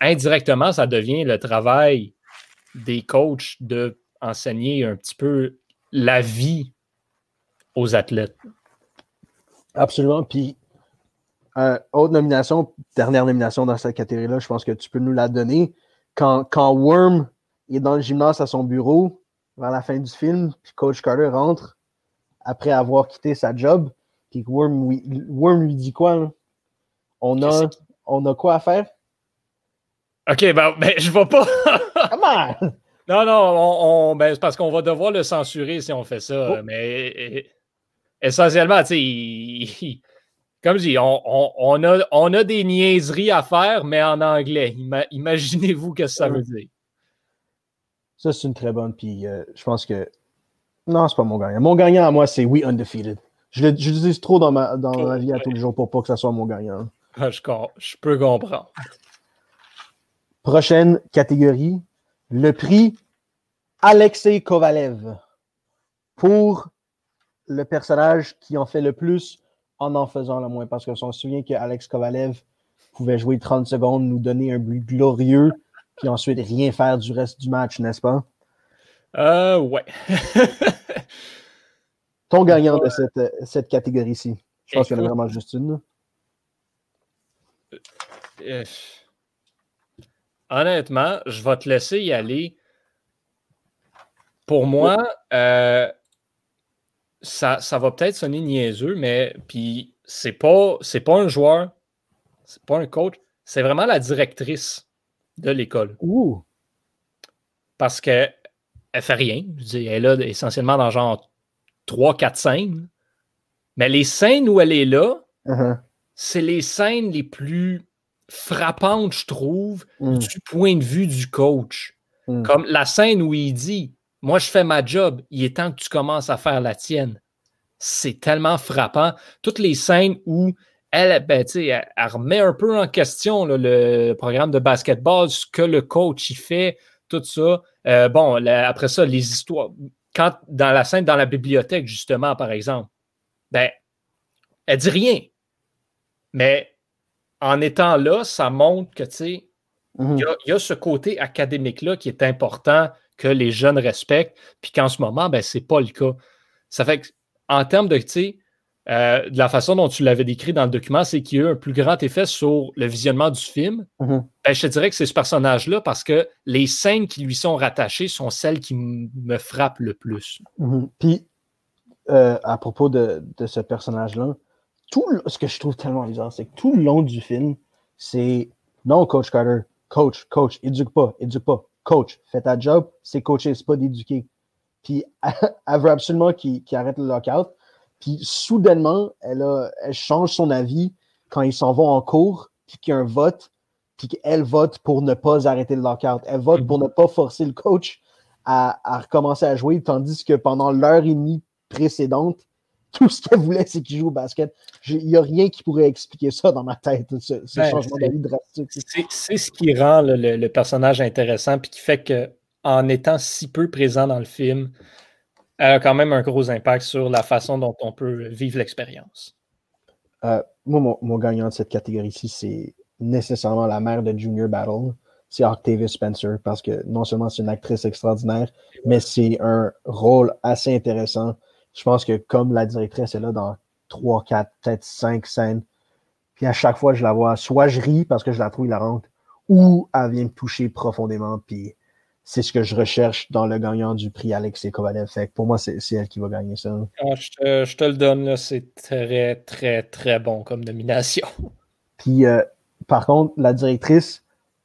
Speaker 2: indirectement, ça devient le travail des coachs de enseigner un petit peu la vie aux athlètes.
Speaker 1: Absolument. Puis, euh, autre nomination, dernière nomination dans cette catégorie-là, je pense que tu peux nous la donner. Quand, quand Worm est dans le gymnase à son bureau, vers la fin du film, puis Coach Carter rentre après avoir quitté sa job, puis Worm, lui dit quoi? On a, on a quoi à faire?
Speaker 2: OK, ben, ben je vais pas. Comment? Non, non, on, ben, c'est parce qu'on va devoir le censurer si on fait ça. Oh. Mais essentiellement, tu sais, comme je dis, on, a, on a des niaiseries à faire, mais en anglais. Imaginez-vous ce que ça veut dire.
Speaker 1: Ça, c'est une très bonne. Puis euh, je pense que. Non, c'est pas mon gagnant. Mon gagnant à moi, c'est We Undefeated. Je l'utilise trop dans ma, dans ma vie à tous les jours pour pas que ça soit mon gagnant.
Speaker 2: Ah, je, je peux comprendre.
Speaker 1: Prochaine catégorie, le prix Alexei Kovalev pour le personnage qui en fait le plus en en faisant le moins. Parce qu'on se souvient qu'Alex Kovalev pouvait jouer 30 secondes, nous donner un but glorieux, puis ensuite rien faire du reste du match, n'est-ce pas?
Speaker 2: Euh, ouais.
Speaker 1: Ton gagnant de cette, cette catégorie-ci. Je pense qu'il y en a vraiment juste une.
Speaker 2: Euh, honnêtement, je vais te laisser y aller. Pour moi, euh, ça, ça, va peut-être sonner niaiseux, mais puis c'est pas, c'est pas un joueur, c'est pas un coach, c'est vraiment la directrice de l'école.
Speaker 1: Ouh.
Speaker 2: Parce qu'elle elle fait rien. elle est là essentiellement dans genre 3-4 scènes. Mais les scènes où elle est là, uh-huh. c'est les scènes les plus frappante, je trouve, mm. du point de vue du coach. Mm. Comme la scène où il dit Moi, je fais ma job, il est temps que tu commences à faire la tienne. C'est tellement frappant. Toutes les scènes où elle, ben, elle, elle, remet un peu en question le programme de basketball, ce que le coach il fait, tout ça. Euh, bon, après ça, les histoires. Quand dans la scène dans la bibliothèque, justement, par exemple, ben, elle dit rien. Mais en étant là, ça montre que, tu sais, mhm. il y, a ce côté académique-là qui est important que les jeunes respectent, puis qu'en ce moment, ben, c'est pas le cas. Ça fait qu'en termes de, tu sais, euh, de la façon dont tu l'avais décrit dans le document, c'est qu'il y a eu un plus grand effet sur le visionnement du film. Mhm. Ben, je te dirais que c'est ce personnage-là parce que les scènes qui lui sont rattachées sont celles qui me frappent le plus.
Speaker 1: Mhm. Puis, euh, à propos de ce personnage-là, tout ce que je trouve tellement bizarre, c'est que tout le long du film, c'est non, coach Carter, coach, coach, éduque pas, éduque pas, coach, fais ta job, c'est coacher, c'est pas d'éduquer. Puis elle veut absolument qu'il arrête le lockout. Puis soudainement, elle, a, elle change son avis quand ils s'en vont en cours, puis qu'il y a un vote, puis qu'elle vote pour ne pas arrêter le lockout. Elle vote pour ne pas forcer le coach à, à recommencer à jouer, tandis que pendant l'heure et demie précédente, tout ce qu'elle voulait, c'est qu'il joue au basket. Il n'y a rien qui pourrait expliquer ça dans ma tête, ce, ben, changement d'avis drastique.
Speaker 2: C'est ce qui rend le, personnage intéressant puis qui fait qu'en étant si peu présent dans le film, elle a quand même un gros impact sur la façon dont on peut vivre l'expérience.
Speaker 1: Euh, moi, mon, gagnant de cette catégorie-ci, c'est nécessairement la mère de Junior Battle. C'est Octavia Spencer, parce que non seulement c'est une actrice extraordinaire, mais c'est un rôle assez intéressant je pense que comme la directrice est là dans trois, quatre, peut-être cinq scènes, puis à chaque fois je la vois, soit je ris parce que je la trouve hilarante, ou elle vient me toucher profondément, puis c'est ce que je recherche dans le gagnant du prix Alexei Kovalev. Fait pour moi, c'est elle qui va gagner ça.
Speaker 2: Ah, je, te, le donne, c'est très, très, très bon comme nomination.
Speaker 1: Puis, euh, par contre, la directrice,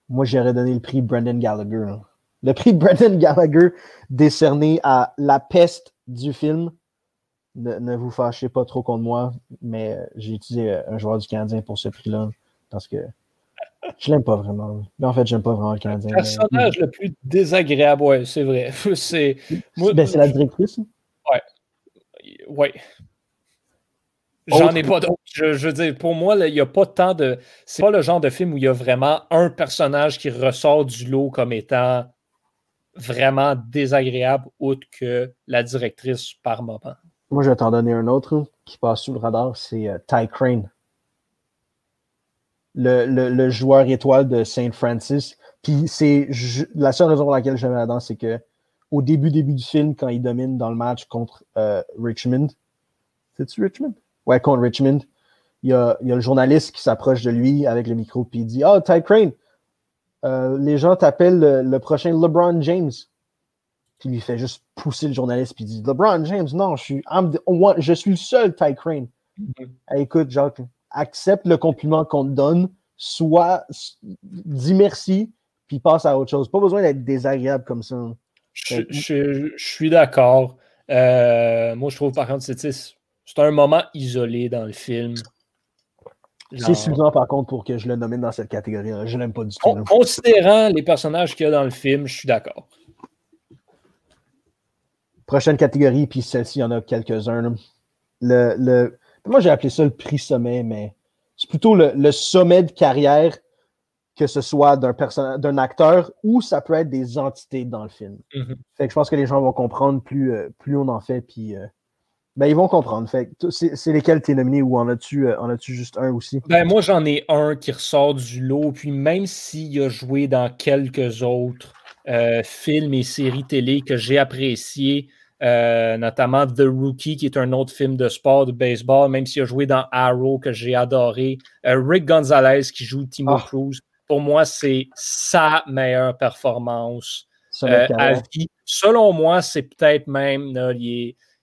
Speaker 1: moi, j'aurais donné le prix Brendan Gallagher. Le prix Brendan Gallagher décerné à La peste du film ne, vous fâchez pas trop contre moi, mais euh, j'ai utilisé euh, un joueur du Canadien pour ce prix-là parce que je l'aime pas vraiment. Mais en fait, j'aime pas vraiment le Canadien. Le
Speaker 2: personnage le plus désagréable, ouais, c'est vrai. C'est
Speaker 1: ben, la directrice.
Speaker 2: Ouais. Ouais. J'en ai pas d'autres. Je, veux dire, pour moi, il n'y a pas tant de. C'est pas le genre de film où il y a vraiment un personnage qui ressort du lot comme étant vraiment désagréable, outre que la directrice par moment.
Speaker 1: Moi, je vais t'en donner un autre qui passe sous le radar, c'est euh, Ty Crane. Le, joueur étoile de Saint Francis. Puis c'est la seule raison pour laquelle j'aime là-dedans, c'est que au début, début du film, quand il domine dans le match contre euh, Richmond, c'est-tu Richmond? Ouais, contre Richmond. Il y, a, le journaliste qui s'approche de lui avec le micro, puis il dit Oh, Ty Crane, euh, les gens t'appellent le, prochain LeBron James. Il lui fait juste pousser le journaliste, puis dit LeBron James, non, je suis, je suis le seul Ty Crane. Mm-hmm. écoute, Jacques, accepte le compliment qu'on te donne, soit, dis merci, puis passe à autre chose. Pas besoin d'être désagréable comme ça.
Speaker 2: Je, suis d'accord. Euh, moi, je trouve par contre, c'est un moment isolé dans le film.
Speaker 1: C'est suffisant par contre pour que je le nomine dans cette catégorie. -là. Je n'aime pas du tout.
Speaker 2: Considérant les personnages qu'il y a dans le film, je suis d'accord.
Speaker 1: Prochaine catégorie, puis celle-ci, il y en a quelques-uns. Le, le... Moi, j'ai appelé ça le prix sommet, mais c'est plutôt le, sommet de carrière, que ce soit d'un d'un acteur ou ça peut être des entités dans le film. Mm-hmm. Fait que je pense que les gens vont comprendre plus, euh, plus on en fait, puis euh, ben, ils vont comprendre. Fait c'est lesquels t'es nominé ou en as-tu euh, as juste un aussi?
Speaker 2: Ben, moi, j'en ai un qui ressort du lot. Puis même s'il a joué dans quelques autres films et séries télé que j'ai appréciés, euh, notamment The Rookie, qui est un autre film de sport, de baseball, même s'il a joué dans Arrow, que j'ai adoré. Rick Gonzalez, qui joue Timo ah. Cruz. Pour moi, c'est sa meilleure performance à vie. Selon moi, c'est peut-être même,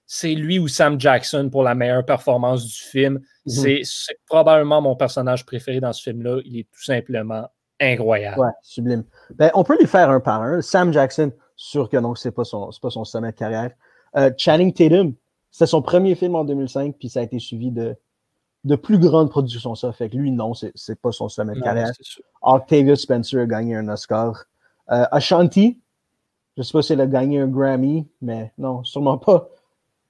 Speaker 2: c'est lui ou Sam Jackson pour la meilleure performance du film. Mhm. C'est probablement mon personnage préféré dans ce film-là. Il est tout simplement incroyable.
Speaker 1: Ouais, sublime. Ben, on peut lui faire un par un. Sam Jackson, sûr que non, c'est pas son, pas son sommet de carrière. Euh, Channing Tatum, c'est son premier film en 2005, puis ça a été suivi de, de plus grandes productions. Ça fait que lui, non, c'est pas son sommet de carrière. Octavia Spencer a gagné un Oscar. Euh, Ashanti, je sais pas si elle a gagné un Grammy, mais non, sûrement pas.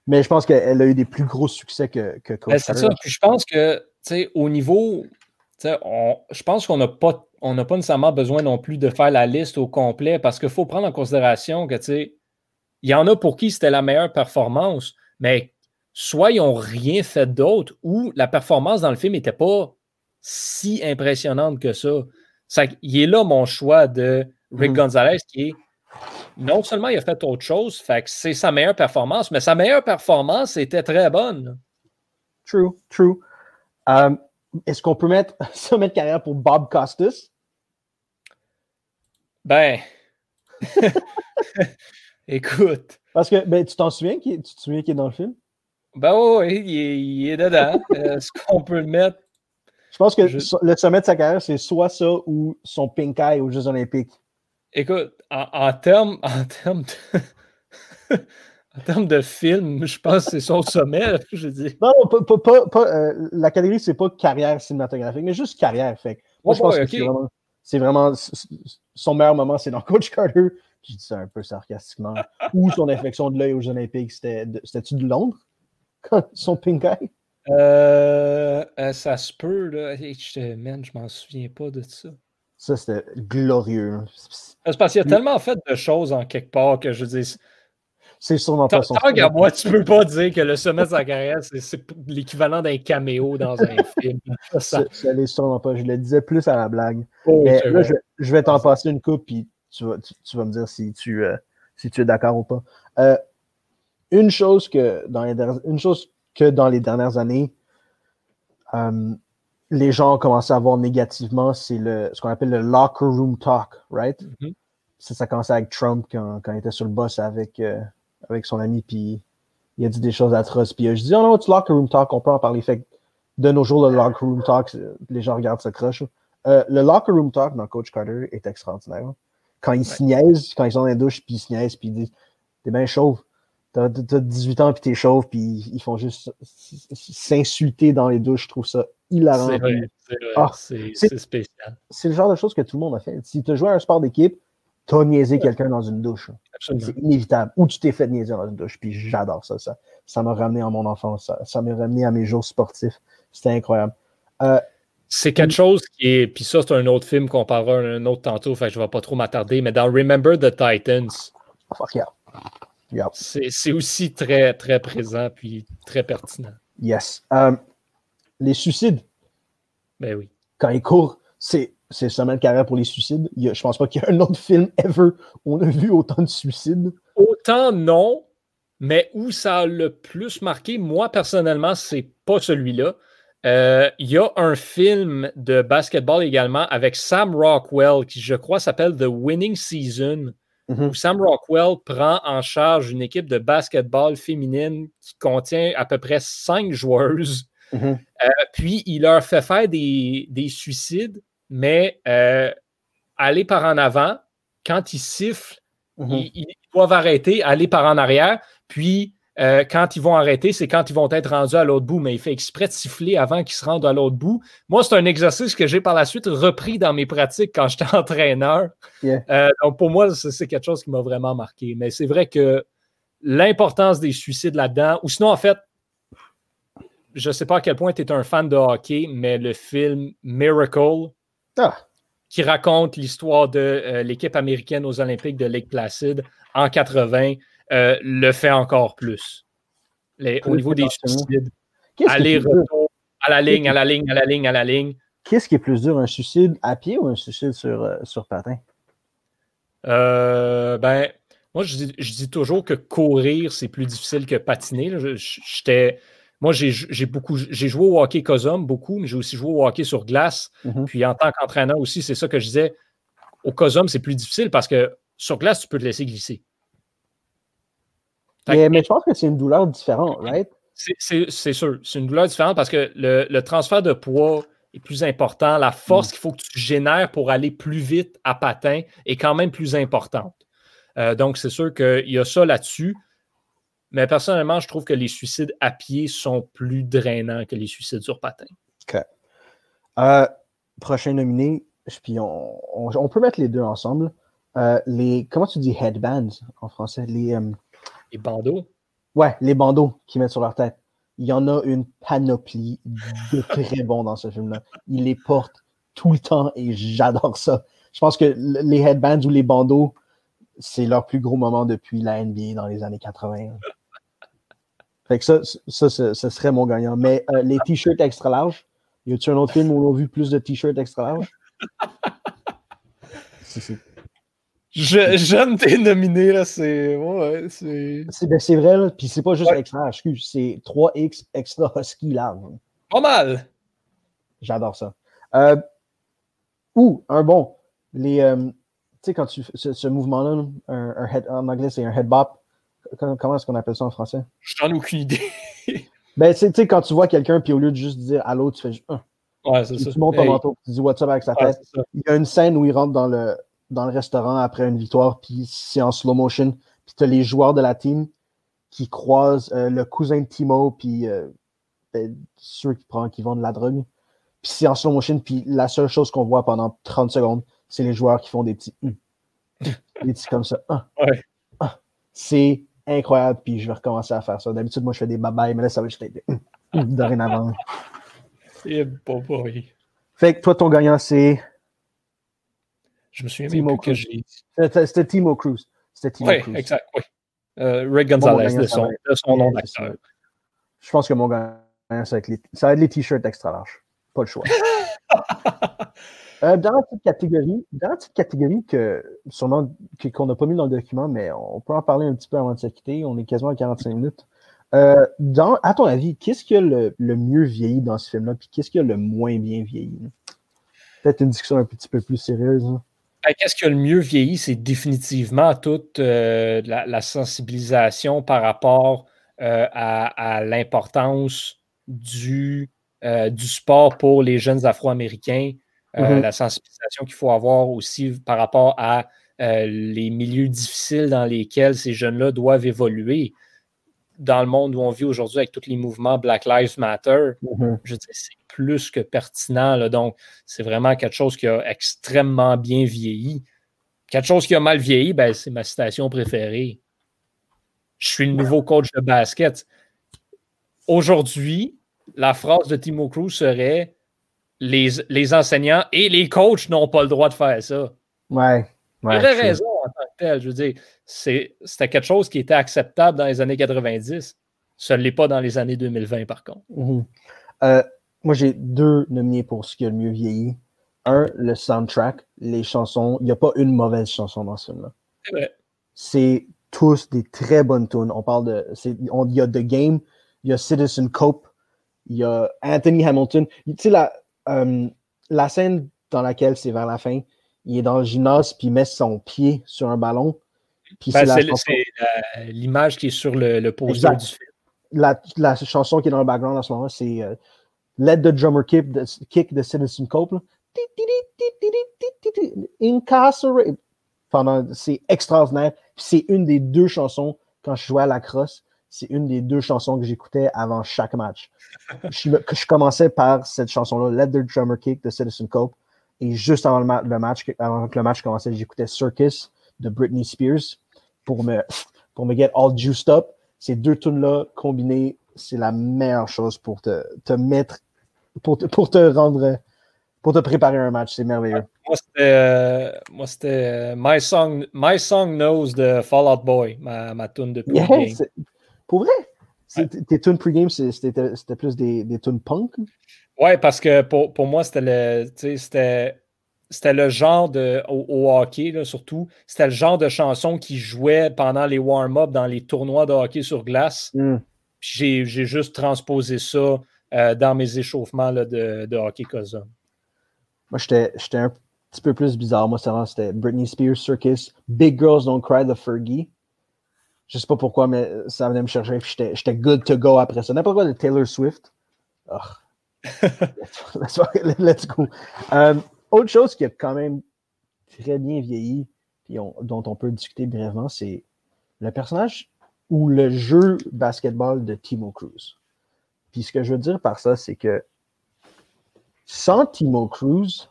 Speaker 1: Mais je pense qu'elle a eu des plus gros succès que, que
Speaker 2: ben, C'est ça. Puis je pense que, tu sais, au niveau. je pense qu'on n'a pas, on pas nécessairement besoin non plus de faire la liste au complet parce qu'il faut prendre en considération que, tu sais, il y en a pour qui c'était la meilleure performance, mais soit ils n'ont rien fait d'autre ou la performance dans le film n'était pas si impressionnante que ça. ça. Il est là mon choix de Rick mm-hmm. Gonzalez qui est non seulement il a fait autre chose, fait que c'est sa meilleure performance, mais sa meilleure performance était très bonne.
Speaker 1: True, true. Um, est-ce qu'on peut mettre sommet de carrière pour Bob Costas?
Speaker 2: Ben, écoute.
Speaker 1: Parce que ben, tu t'en souviens, tu te souviens qu'il est dans le film?
Speaker 2: Ben oui, il, est, dedans. Est-ce qu'on peut le mettre?
Speaker 1: Je pense que le sommet de sa carrière, c'est soit ça ou son pink eye aux Jeux Olympiques.
Speaker 2: Écoute, en, termes en termes de, en termes de film, je pense que c'est son sommet, je dis.
Speaker 1: Non, pas, pas, pas euh, la catégorie, c'est pas carrière cinématographique, mais juste carrière. Fait. Moi, je pense que c'est vraiment, son meilleur moment, c'est dans Coach Carter. Je dis ça un peu sarcastiquement. Ou son infection de l'œil aux Olympiques, c'était-tu de Londres? son pink eye?
Speaker 2: Euh, ça se peut, là. Je, man, je m'en souviens pas de ça.
Speaker 1: Ça, c'était glorieux.
Speaker 2: C'est parce qu'il y a tellement fait de choses en quelque part que je dis.
Speaker 1: C'est sûrement pas son
Speaker 2: Tant qu'à moi, tu peux pas dire que le sommet de sa carrière, c'est l'équivalent d'un caméo dans un film.
Speaker 1: Ça, ça sûrement pas. Je le disais plus à la blague. Oh, Mais là, je, vais t'en passer une coupe, puis tu vas, tu, vas me dire si tu, euh, si tu es d'accord ou pas. Euh, une, chose que dans les une chose que dans les dernières années, euh, les gens ont commencé à voir négativement, c'est le, ce qu'on appelle le locker room talk, right? Mm-hmm. ça, ça a commencé avec Trump quand, quand, il était sur le boss avec, avec son ami, puis il a dit des choses atroces. Puis je dis, oh non, tu locker room talk, on peut en parler. Fait de nos jours, le locker room talk, les gens regardent ce crush. Euh, le locker room talk dans Coach Carter est extraordinaire. Quand ils se niaisent, quand ils sont dans la douche, puis ils se niaisent, puis ils disent, t'es bien chauve. T'as 18 ans, puis t'es chauve, puis ils font juste s'insulter dans les douches. Je trouve ça hilarant.
Speaker 2: C'est vrai, ah, c'est spécial.
Speaker 1: C'est le genre de choses que tout le monde a fait. Si tu as joué à un sport d'équipe, tu as niaisé quelqu'un dans une douche. C'est inévitable. Ou tu t'es fait niaiser dans une douche. Puis j'adore ça. Ça m'a ramené à mon enfance. Ça m'a ramené à mes jours sportifs. C'était incroyable. Euh,
Speaker 2: C'est quelque chose qui est. Puis ça, c'est un autre film qu'on parlera un autre tantôt, fait que je ne vais pas trop m'attarder. Mais dans Remember the Titans.
Speaker 1: Fuck yeah.
Speaker 2: C'est aussi très, très présent puis très pertinent.
Speaker 1: Yes. Euh, les suicides.
Speaker 2: Ben oui.
Speaker 1: Quand ils courent, c'est seulement le carrière pour les suicides. Il y je pense pas qu'il y a un autre film ever où on a vu autant de suicides.
Speaker 2: Autant non, mais où ça a le plus marqué, moi personnellement, c'est pas celui-là. Euh, il y a un film de basketball également avec Sam Rockwell qui, je crois, s'appelle The Winning Season. Mhm. où Sam Rockwell prend en charge une équipe de basketball féminine qui contient à peu près cinq joueuses. Mhm. Euh, puis il leur fait faire des, suicides, mais euh, aller par en avant, quand ils sifflent, mhm. ils, doivent arrêter, aller par en arrière, puis euh, quand ils vont arrêter, c'est quand ils vont être rendus à l'autre bout, mais il fait exprès de siffler avant qu'ils se rendent à l'autre bout. Moi, c'est un exercice que j'ai par la suite repris dans mes pratiques quand j'étais entraîneur. Euh, donc, pour moi, c'est quelque chose qui m'a vraiment marqué. Mais c'est vrai que l'importance des suicides là-dedans, ou sinon, en fait, je ne sais pas à quel point tu es un fan de hockey, mais le film Miracle, ah. qui raconte l'histoire de euh, l'équipe américaine aux Olympiques de Lake Placid en 80, euh, le fait encore plus. au niveau des suicides, aller-retour, à la ligne, à la ligne, à la ligne, à la ligne.
Speaker 1: Qu'est-ce qui est plus dur, un suicide à pied ou un suicide sur, euh, sur patin?
Speaker 2: Euh, ben, moi, je dis, toujours que courir, c'est plus difficile que patiner. J'étais. Moi, j'ai beaucoup, j'ai joué au hockey COSOM beaucoup, mais j'ai aussi joué au hockey sur glace. Mm-hmm. Puis en tant qu'entraîneur aussi, c'est ça que je disais. Au COSOM, c'est plus difficile parce que sur glace, tu peux te laisser glisser.
Speaker 1: Mais, je pense que c'est une douleur différente, right?
Speaker 2: C'est sûr. C'est une douleur différente parce que le, transfert de poids est plus important. La force mm. qu'il faut que tu génères pour aller plus vite à patin est quand même plus importante. Euh, donc, c'est sûr qu'il y a ça là-dessus. Mais personnellement, je trouve que les suicides à pied sont plus drainants que les suicides sur patin.
Speaker 1: OK. Euh, prochain nominé, puis on, peut mettre les deux ensemble. Euh, les, comment tu dis headbands en français? Les,
Speaker 2: les bandeaux?
Speaker 1: Ouais, les bandeaux qu'ils mettent sur leur tête. Il y en a une panoplie de très bons dans ce film-là. Ils les portent tout le temps et j'adore ça. Je pense que les headbands ou les bandeaux, c'est leur plus gros moment depuis la NBA dans les années 80. Fait que ça, ça, ce serait mon gagnant. Mais euh, les t-shirts extra larges, y a-t-il un autre film où on a vu plus de t-shirts extra larges?
Speaker 2: Je, j'aime tes nominés, là, c'est. Ouais, c'est.
Speaker 1: C'est, ben, c'est vrai, là. Puis c'est pas juste extra excuse, c'est 3X extra husky large.
Speaker 2: Pas mal!
Speaker 1: J'adore ça. Euh, ou, un bon, les. Euh, tu sais, quand tu. Ce, ce mouvement-là, un, un, head, en anglais, c'est un head bop. Comment, est-ce qu'on appelle ça en français?
Speaker 2: J'en ai aucune idée.
Speaker 1: ben, tu sais, quand tu vois quelqu'un, puis au lieu de juste dire allô, tu fais juste.
Speaker 2: Ouais, c'est ça.
Speaker 1: Tu montes ton manteau, tu dis what's up avec sa tête. Il y a une scène où il rentre dans le dans le restaurant après une victoire, puis c'est en slow motion. Puis tu as les joueurs de la team qui croisent euh, le cousin de Timo, puis euh, ben, ceux qui, prennent, qui vendent de la drogue. Puis c'est en slow motion, puis la seule chose qu'on voit pendant 30 secondes, c'est les joueurs qui font des petits hum. des petits comme ça. Ah. Ah. C'est incroyable, puis je vais recommencer à faire ça. D'habitude, moi, je fais des babayes, mais là, ça va juste être hum, dorénavant.
Speaker 2: C'est bon, oui.
Speaker 1: Fait que toi, ton gagnant, c'est
Speaker 2: je me souviens même plus que j'ai
Speaker 1: C'était Timo Cruz. C'était Timo
Speaker 2: oui, exact, oui. Euh, Rick Gonzalez, de, son, son nom d'acteur.
Speaker 1: Je pense que mon gagnant, ça va être les, t-shirts extra larges. Pas le choix. euh, dans la petite catégorie, dans catégorie que sûrement qu'on n'a pas mis dans le document, mais on peut en parler un petit peu avant de se quitter. On est quasiment à 45 minutes. Euh, dans, à ton avis, qu'est-ce qui a le, le, mieux vieilli dans ce film-là, puis qu'est-ce qui a le moins bien vieilli? Peut-être une discussion un petit peu plus sérieuse. Hein.
Speaker 2: Ben, qu'est-ce qui a le mieux vieilli? C'est définitivement toute euh, la, sensibilisation par rapport euh, à, l'importance du, euh, du sport pour les jeunes Afro-Américains, mm-hmm. la sensibilisation qu'il faut avoir aussi par rapport à les milieux difficiles dans lesquels ces jeunes-là doivent évoluer dans le monde où on vit aujourd'hui avec tous les mouvements Black Lives Matter, mm-hmm. je dis c'est plus que pertinent. donc, c'est vraiment quelque chose qui a extrêmement bien vieilli. Quelque chose qui a mal vieilli, ben, c'est ma citation préférée. Je suis le nouveau coach de basket. Aujourd'hui, la phrase de Timo Cruz serait les, les enseignants et les coachs n'ont pas le droit de faire ça.
Speaker 1: Ouais. ouais
Speaker 2: Il raison tel. Je veux dire, c'était quelque chose qui était acceptable dans les années 90. Ce ne l'est pas dans les années 2020, par contre.
Speaker 1: Mhm. Euh, moi, j'ai deux nominés pour ce qui a le mieux vieilli. Un, le soundtrack, les chansons. Il n'y a pas une mauvaise chanson dans ce film-là. C'est tous des très bonnes tunes. On parle de. Il y a The Game, il y a Citizen Cope, il y a Anthony Hamilton. Tu sais, la, euh, la scène dans laquelle c'est vers la fin, il est dans le gymnase puis il met son pied sur un ballon.
Speaker 2: Ben, c'est l'image qui est sur le, le poster du film.
Speaker 1: La, la, chanson qui est dans le background en ce moment, c'est euh, Let the Drummer Kick the, kick the Citizen Cope. Incarcerate. C'est extraordinaire. C'est une des deux chansons quand je jouais à la crosse c'est une des deux chansons que j'écoutais avant chaque match. je, je, commençais par cette chanson-là, Let the Drummer Kick de Citizen Cope. Et juste avant le, match, avant que le match commençait, j'écoutais Circus de Britney Spears pour me, pour me get all juiced up. Ces deux tunes-là combinées, c'est la meilleure chose pour te, te mettre, pour te, pour te rendre, pour te préparer un match. C'est merveilleux.
Speaker 2: Moi, c'était, euh, euh, My, Song, My Song Knows de Fall Out Boy, ma, ma tune de
Speaker 1: pour vrai? Tes tunes pregame, c'était plus des, des tunes punk?
Speaker 2: Ouais, parce que pour, pour moi, c'était le, c'était, c'était le genre de. Au, hockey, là, surtout, c'était le genre de chanson qui jouait pendant les warm-up dans les tournois de hockey sur glace.
Speaker 1: Hmm.
Speaker 2: J'ai, juste transposé ça euh, dans mes échauffements là, de, de hockey Cosa.
Speaker 1: Moi, j'étais, j'étais un petit peu plus bizarre. Moi, c'était Britney Spears Circus, Big Girls Don't Cry de Fergie. Je sais pas pourquoi, mais ça venait me chercher. j'étais good to go après ça. N'importe quoi de Taylor Swift. let's, go. Euh, autre chose qui a quand même très bien vieilli, et dont on peut discuter brièvement, c'est le personnage ou le jeu basketball de Timo Cruz. Puis ce que je veux dire par ça, c'est que sans Timo Cruz,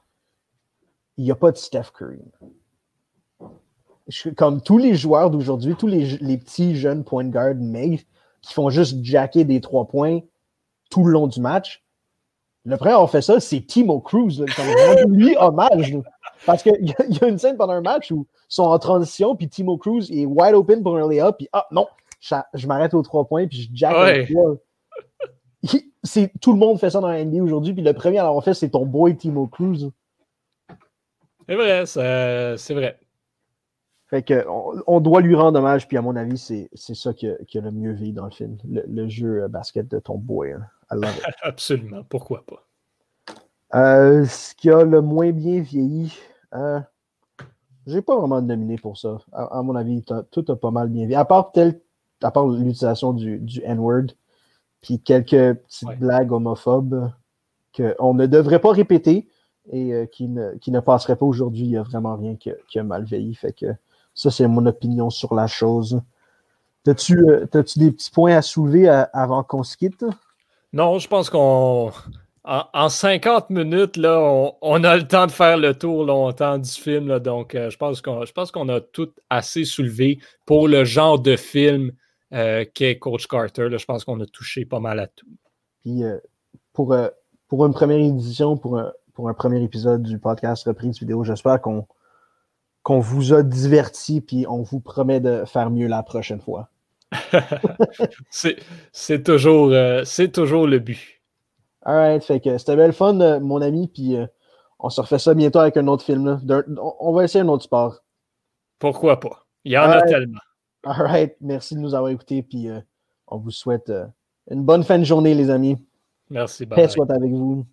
Speaker 1: il n'y a pas de Steph Curry comme tous les joueurs d'aujourd'hui, tous les, petits jeunes point guard maigres qui font juste jacker des trois points tout le long du match. Le premier à fait ça, c'est Timo Cruz. lui, hommage. Parce qu'il y, y, a une scène pendant un match où ils sont en transition, puis Timo Cruz est wide open pour un layup, puis ah non, je, m'arrête aux trois points, puis je jack ouais. Tout le monde fait ça dans la NBA aujourd'hui, puis le premier à l'avoir fait, c'est ton boy Timo Cruz.
Speaker 2: C'est vrai, c'est vrai.
Speaker 1: Fait que on, doit lui rendre hommage, puis à mon avis, c'est, ça qui a, le mieux vécu dans le film, le, jeu euh, basket de ton boy. Hein.
Speaker 2: Absolument, pourquoi pas?
Speaker 1: Euh, ce qui a le moins bien vieilli, euh, j'ai pas vraiment de nominé pour ça. À, mon avis, tout a pas mal bien vieilli. À part, tel, à part l'utilisation du, du N-word, puis quelques petites blagues homophobes qu'on ne devrait pas répéter et euh, qui, ne, qui ne passerait pas aujourd'hui. Il n'y a vraiment rien qui qui a mal vieilli. Fait que ça, c'est mon opinion sur la chose. T'as-tu euh, des petits points à soulever avant qu'on se quitte?
Speaker 2: Non, je pense qu'on. En, 50 minutes, là, on, a le temps de faire le tour longtemps du film. donc, euh, je pense qu'on a tout assez soulevé pour le genre de film euh, qu'est Coach Carter. je pense qu'on a touché pas mal à tout.
Speaker 1: Puis, pour, pour une première édition, pour pour un premier épisode du podcast Reprise Vidéo, j'espère qu'on qu'on vous a diverti, puis on vous promet de faire mieux la prochaine fois.
Speaker 2: c'est toujours, euh, toujours le but.
Speaker 1: Alright, fait que c'était belle fun, euh, mon ami, puis euh, on se refait ça bientôt avec un autre film. On va essayer un autre sport.
Speaker 2: Pourquoi pas? Il y en a tellement.
Speaker 1: Alright, merci de nous avoir écoutés, puis on vous souhaite une bonne fin de journée, les amis.
Speaker 2: Merci, bye.
Speaker 1: soit avec vous.